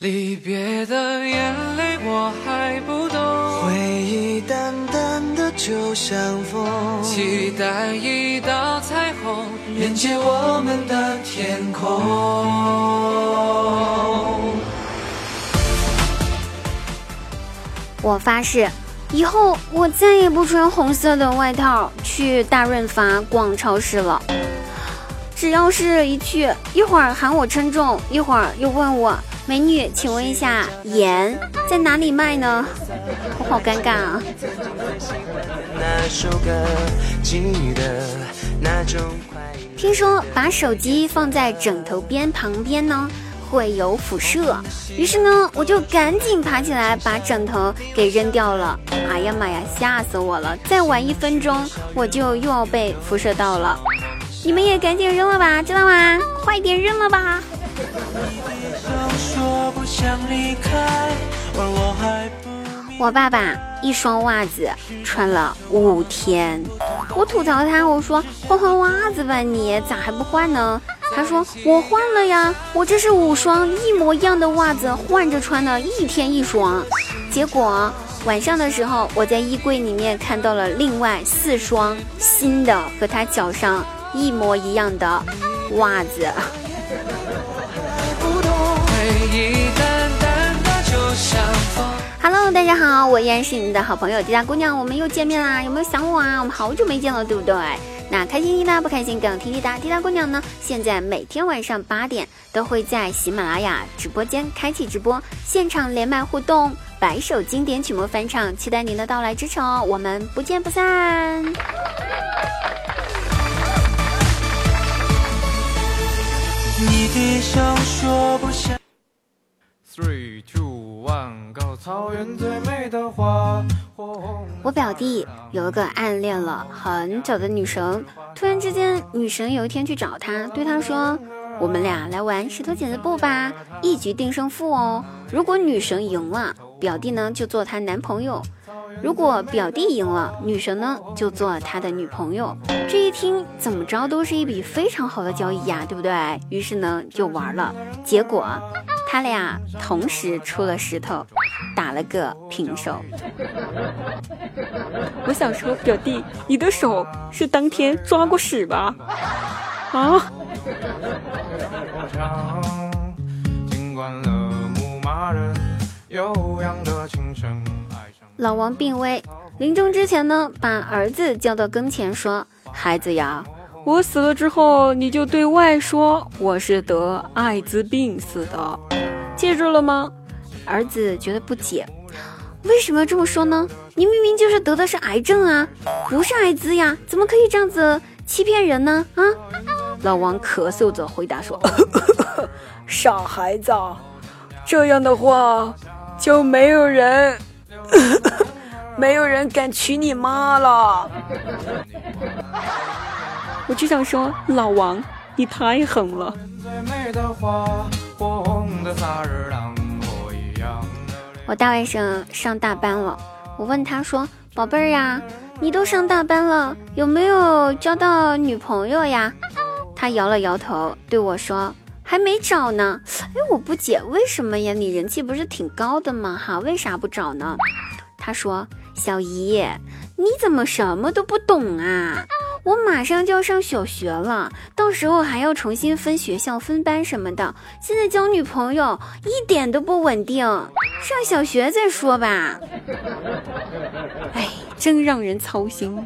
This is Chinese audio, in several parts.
离别的眼泪我还不懂，回忆淡淡的就像风，期待一道彩虹连接我们的天空。我发誓，以后我再也不穿红色的外套去大润发逛超市了。只要是一去，一会儿喊我称重，一会儿又问我。美女，请问一下，盐在哪里卖呢？我好尴尬啊！听说把手机放在枕头边旁边呢，会有辐射。于是呢，我就赶紧爬起来把枕头给扔掉了。哎呀妈呀，吓死我了！再晚一分钟，我就又要被辐射到了。你们也赶紧扔了吧，知道吗？快点扔了吧！我爸爸一双袜子穿了五天，我吐槽他，我说换换袜子吧，你咋还不换呢？他说我换了呀，我这是五双一模一样的袜子换着穿的，一天一双。结果晚上的时候，我在衣柜里面看到了另外四双新的和他脚上一模一样的袜子。Hello，大家好，我依然是你们的好朋友滴答姑娘，我们又见面啦，有没有想我啊？我们好久没见了，对不对？那开心滴答，不开心更听滴答。滴答姑娘呢，现在每天晚上八点都会在喜马拉雅直播间开启直播，现场连麦互动，百首经典曲目翻唱，期待您的到来支持哦，我们不见不散。你的笑说不下。Three, two, one, go！草原最美的花。我表弟有一个暗恋了很久的女神，突然之间，女神有一天去找他，对他说：“我们俩来玩石头剪子布吧，一局定胜负哦。如果女神赢了，表弟呢就做她男朋友。”如果表弟赢了，女神呢就做他的女朋友。这一听怎么着都是一笔非常好的交易呀，对不对？于是呢就玩了，结果他俩同时出了石头，打了个平手。我想说，表弟，你的手是当天抓过屎吧？啊！老王病危，临终之前呢，把儿子叫到跟前说：“孩子呀，我死了之后，你就对外说我是得艾滋病死的，记住了吗？”儿子觉得不解，为什么要这么说呢？你明明就是得的是癌症啊，不是艾滋呀，怎么可以这样子欺骗人呢？啊！老王咳嗽着回答说：“傻孩子，这样的话就没有人。”没有人敢娶你妈了！我只想说，老王，你太狠了。我大外甥上大班了，我问他说：“宝贝儿呀，你都上大班了，有没有交到女朋友呀？”他摇了摇头，对我说：“还没找呢。”哎，我不解，为什么呀？你人气不是挺高的吗？哈，为啥不找呢？他说：“小姨，你怎么什么都不懂啊？我马上就要上小学了，到时候还要重新分学校、分班什么的。现在交女朋友一点都不稳定，上小学再说吧。”哎，真让人操心。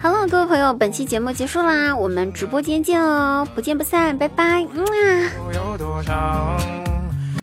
Hello，各位朋友，本期节目结束啦，我们直播间见哦，不见不散，拜拜，嗯啊。